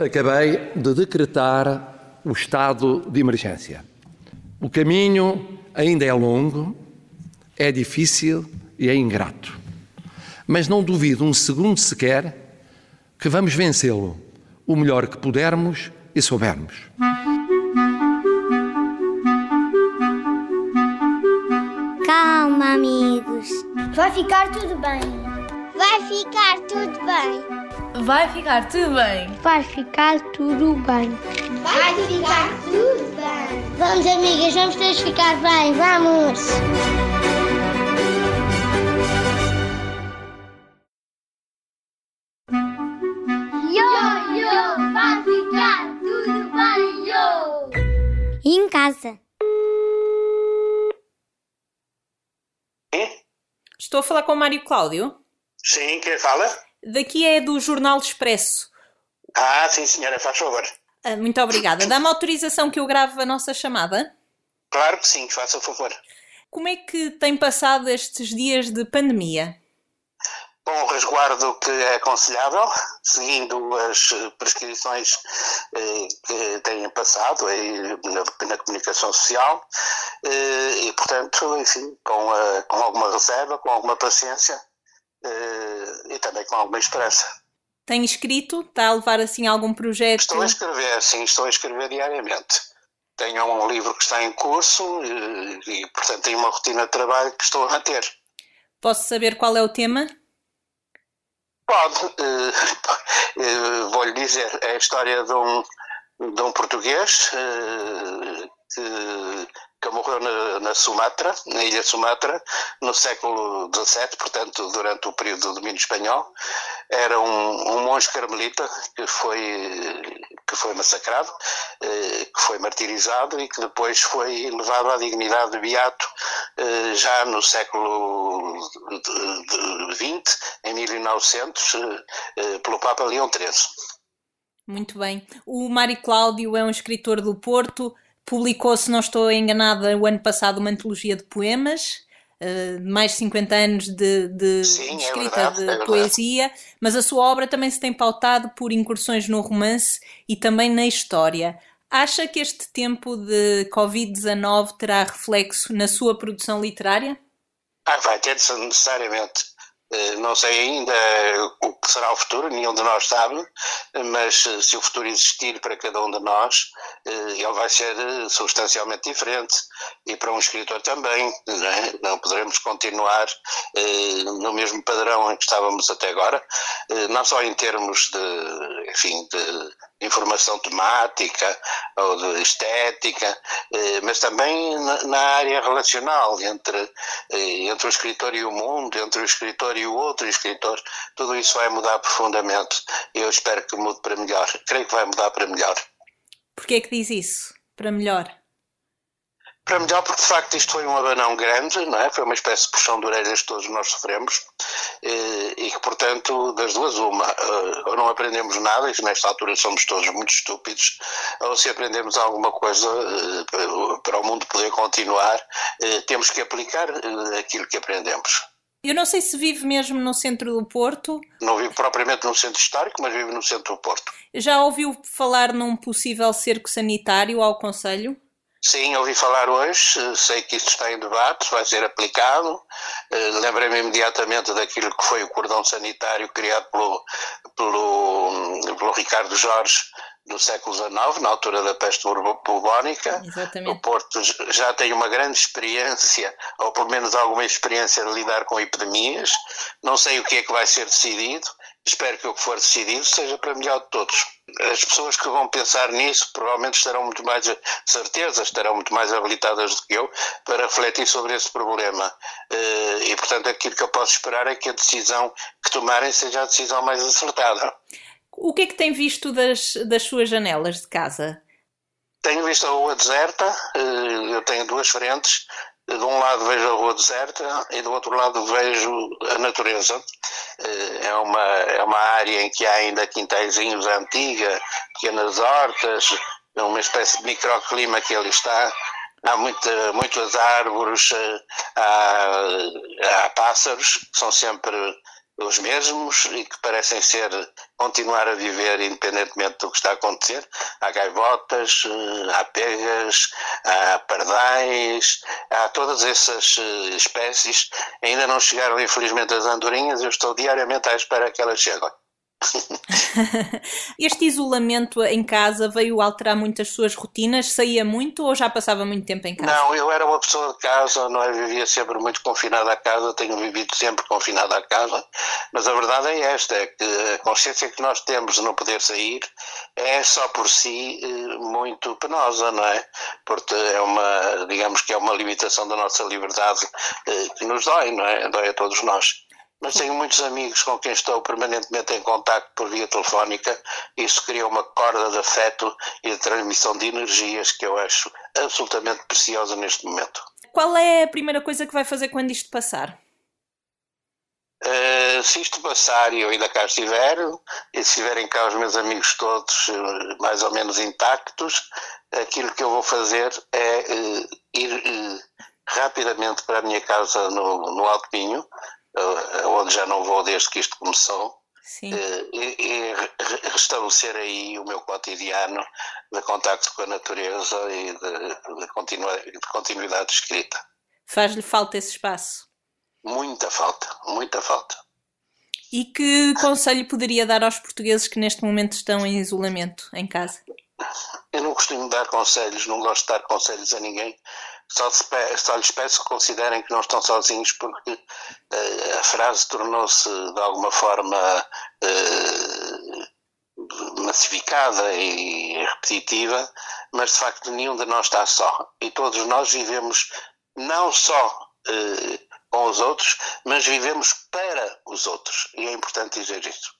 Acabei de decretar o estado de emergência. O caminho ainda é longo, é difícil e é ingrato. Mas não duvido um segundo sequer que vamos vencê-lo o melhor que pudermos e soubermos. Calma, amigos. Vai ficar tudo bem. Vai ficar tudo bem. Vai ficar tudo bem. Vai ficar tudo bem. Vai ficar tudo bem. Vamos, amigas, vamos todos ficar bem. Vamos. Yo, yo, vai ficar tudo bem, yo. Em casa. Estou a falar com o Mário Cláudio. Sim, quem fala? Daqui é do Jornal Expresso. Ah, sim, senhora, faz favor. Ah, muito obrigada. Dá-me autorização que eu grave a nossa chamada? Claro que sim, faça favor. Como é que tem passado estes dias de pandemia? Com o resguardo que é aconselhável, seguindo as prescrições eh, que têm passado na, na comunicação social eh, e, portanto, enfim, com, a- com alguma reserva, com alguma paciência e também com alguma esperança. Tem escrito? Está a levar assim algum projeto? Estou a escrever, sim, estou a escrever diariamente. Tenho um livro que está em curso eh, e, portanto, tenho uma rotina de trabalho que estou a manter. Posso saber qual é o tema? Pode, eh, eh, vou-lhe dizer, é a história de um, de um português eh, que, que morreu na, na Sumatra, na ilha Sumatra, no século XVII, portanto, durante o período do domínio espanhol. Era um, um monge carmelita que foi, que foi massacrado, eh, que foi martirizado e que depois foi levado à dignidade de beato eh, já no século XX, em 1900, eh, eh, pelo Papa Leão XIII. Muito bem. O Mário Cláudio é um escritor do Porto. Publicou, se não estou enganada, o ano passado uma antologia de poemas. eh, mais de 50 anos de, de- Sim, de é escrita verdade, de é poesia, mas a sua obra também se tem pautado por incursões no romance e também na história. Acha que este tempo de Covid-19 terá reflexo na sua produção literária? Ah, vai ter necessariamente. Eh, Não sei ainda o que será o futuro, nenhum de nós sabe, mas eh, se o futuro existir para cada um de nós, eh, ele vai ser eh, substancialmente diferente. E para um escritor também, não é? poderemos continuar eh, no mesmo padrão em que estávamos até agora, eh, não só em termos de, enfim, de informação temática ou de estética, eh, mas também na, área relacional entre, eh, entre o escritor e o mundo, entre o escritor e o outro escritor. Tudo isso vai mudar profundamente. Eu espero que mude para melhor. Creio que vai mudar para melhor. Porquê é que diz isso? Para melhor. Para melhor, porque de facto isto foi um abanão grande, não é? Foi uma espécie de puxão de orelhas que todos nós sofremos eh, e que, portanto, das duas, uma, eh, ou não aprendemos nada, e nesta altura somos todos muito estúpidos, ou se aprendemos alguma coisa eh, para- o mundo poder continuar, temos que aplicar aquilo que aprendemos. Eu não sei se vive mesmo no centro do Porto. Não vivo propriamente no centro histórico, mas vivo no centro do Porto. Já ouviu falar num possível cerco sanitário ao Conselho? Sim, ouvi falar hoje, sei que isto está em debate, vai ser aplicado. Eh, Lembrei-me imediatamente daquilo que foi o cordão sanitário criado pelo, pelo, pelo Ricardo Jorge no século XIX, na altura da peste bubónica. Exatamente. O Porto já tem uma grande experiência, ou pelo menos alguma experiência de lidar com epidemias. Não sei o que é que vai ser decidido. Espero que o que for decidido seja para melhor de todos. As pessoas que vão pensar nisso provavelmente estarão muito mais certezas, estarão muito mais habilitadas do que eu para refletir sobre esse problema. Eh, E, portanto, aquilo que eu posso esperar é que a decisão que tomarem seja a decisão mais acertada. O que é que tem visto das, das suas janelas de casa? Tenho visto a rua deserta, eh, eu tenho duas frentes. De um lado vejo a rua deserta e do outro lado vejo a natureza. Eh, É uma, é uma área em que há ainda quintaizinhos antiga, pequenas hortas, uma espécie de microclima que ali está. Há muita, muitas árvores, eh, há, há pássaros que são sempre os mesmos e que parecem ser continuar a viver independentemente do que está a acontecer. Há gaivotas, eh, há pegas, há pardais, há todas essas eh, espécies. Ainda não chegaram, infelizmente, as andorinhas. Eu estou diariamente à espera que elas cheguem. este isolamento em casa veio alterar muito as suas rotinas? Saía muito ou já passava muito tempo em casa? Não, eu era uma pessoa de casa, não é? Vivia sempre muito confinada à casa, tenho vivido sempre confinada à casa, mas a verdade é esta, é que a consciência que nós temos de não poder sair é só por si eh, muito penosa, não é? Porque é uma, digamos que é uma limitação da nossa liberdade eh, que nos dói, não é? Dói a todos nós mas tenho muitos amigos com quem estou permanentemente em contato por via telefónica isso cria uma corda de afeto e de transmissão de energias que eu acho absolutamente preciosa neste momento. Qual é a primeira coisa que vai fazer quando isto passar? Uh, se isto passar e eu ainda cá estiver, e se estiverem cá os meus amigos todos uh, mais ou menos intactos, aquilo que eu vou fazer é uh, ir rapidamente para a minha casa no, no Alto Pinho, onde já não vou desde que isto começou, uh, e, restabelecer aí o meu cotidiano de contacto com a natureza e de, de, continua, de continuidade de escrita. Faz-lhe falta esse espaço? Muita falta, muita falta. E que conselho poderia dar aos portugueses que neste momento estão em isolamento em casa? Eu não costumo dar conselhos, não gosto de dar conselhos a ninguém, só, lhes peço que considerem que não estão sozinhos, porque uh, a frase tornou-se de alguma forma uh, massificada e repetitiva, mas de facto nenhum de nós está só. E todos nós vivemos não só uh, com os outros, mas vivemos para os outros. E é importante dizer isso.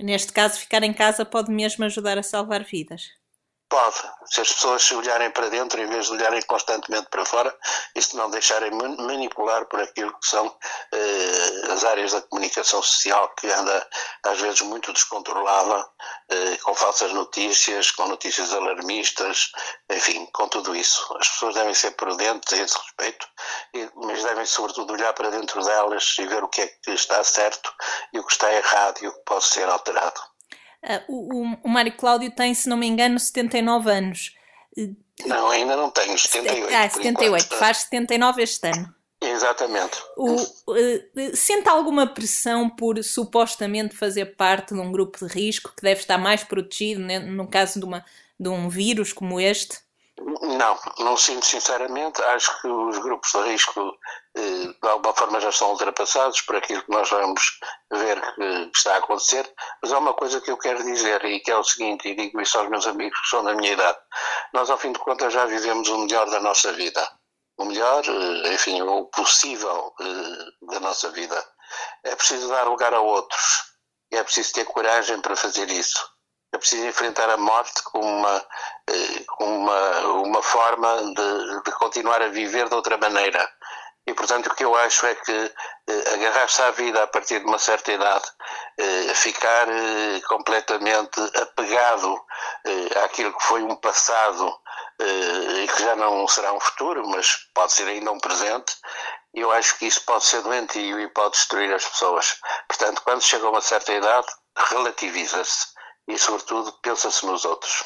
Neste caso, ficar em casa pode mesmo ajudar a salvar vidas. Pode. Se as pessoas se olharem para dentro em vez de olharem constantemente para fora e se não deixarem manipular por aquilo que são eh, as áreas da comunicação social que anda às vezes muito descontrolada, eh, com falsas notícias, com notícias alarmistas, enfim, com tudo isso. As pessoas devem ser prudentes a esse respeito, mas devem sobretudo olhar para dentro delas e ver o que é que está certo e o que está errado e o que pode ser alterado. Uh, o, o Mário Cláudio tem, se não me engano, 79 anos. Não, ainda não tenho, 78. Ah, 78, faz 79 este ano. Exatamente. O, uh, sente alguma pressão por supostamente fazer parte de um grupo de risco que deve estar mais protegido né, no caso de, uma, de um vírus como este? Não, não sinto sinceramente. Acho que os grupos de risco de alguma forma já estão ultrapassados por aquilo que nós vamos ver que está a acontecer. Mas há uma coisa que eu quero dizer e que é o seguinte, e digo isso aos meus amigos que são da minha idade. Nós, ao fim de contas, já vivemos o melhor da nossa vida. O melhor, eh, enfim, o possível eh, da nossa vida. É preciso dar lugar a outros. É preciso ter coragem para fazer isso é preciso enfrentar a morte como uma, eh, uma, uma forma de, de continuar a viver de outra maneira. E, portanto, o que eu acho é que eh, agarrar-se à vida a partir de uma certa idade, eh, ficar eh, completamente apegado eh, àquilo que foi um passado eh, e que já não será um futuro, mas pode ser ainda um presente, eu acho que isso pode ser doentio e pode destruir as pessoas. Portanto, quando chega a uma certa idade, relativiza-se e, sobretudo, pensa-se nos outros.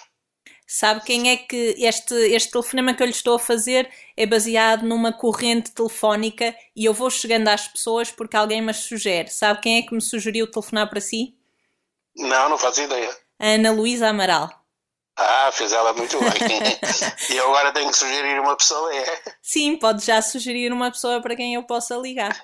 Sabe quem é que este, este telefonema que eu lhe estou a fazer é baseado numa corrente telefónica e eu vou chegando às pessoas porque alguém me sugere. Sabe quem é que me sugeriu telefonar para si? Não, não faço ideia. A Ana Luísa Amaral. Ah, fez ela muito bem. e eu agora tenho que sugerir uma pessoa, é? Sim, pode já sugerir uma pessoa para quem eu possa ligar.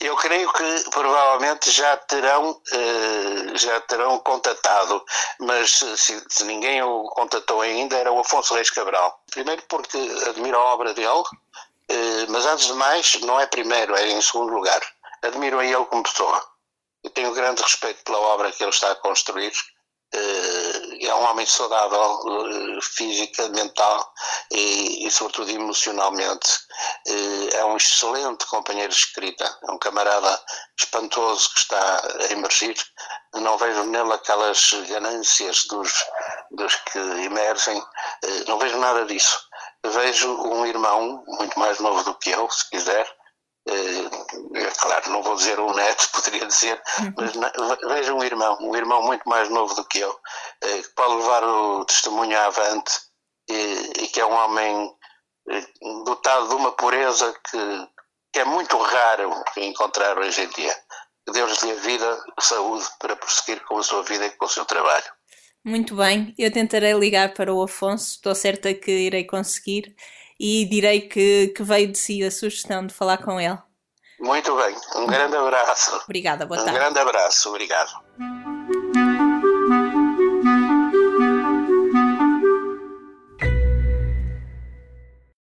Eu creio que provavelmente já terão, eh, já terão contatado, mas se, se, ninguém o contatou ainda, era o Afonso Reis Cabral. Primeiro porque admiro a obra dele, eh, mas antes de mais, não é primeiro, é em segundo lugar. Admiro a ele como pessoa. Eu tenho grande respeito pela obra que ele está a construir eh, é um homem saudável eh, física, mental e, e, sobretudo emocionalmente. Eh, é um excelente companheiro de escrita, é um camarada espantoso que está a emergir. Não vejo nele aquelas ganâncias dos, dos que emergem, não vejo nada disso. Vejo um irmão, muito mais novo do que eu, se quiser, é claro, não vou dizer um neto, poderia dizer, mas veja um irmão, um irmão muito mais novo do que eu, que pode levar o testemunho avante e, e que é um homem dotado de uma pureza que, que é muito raro encontrar hoje em dia. Que Deus lhe a vida, saúde para prosseguir com a sua vida e com o seu trabalho. Muito bem, eu tentarei ligar para o Afonso, estou certa que irei conseguir e direi que, que veio de si a sugestão de falar com ele. Muito bem, um grande abraço. Obrigada, boa tarde. Um grande abraço, obrigado.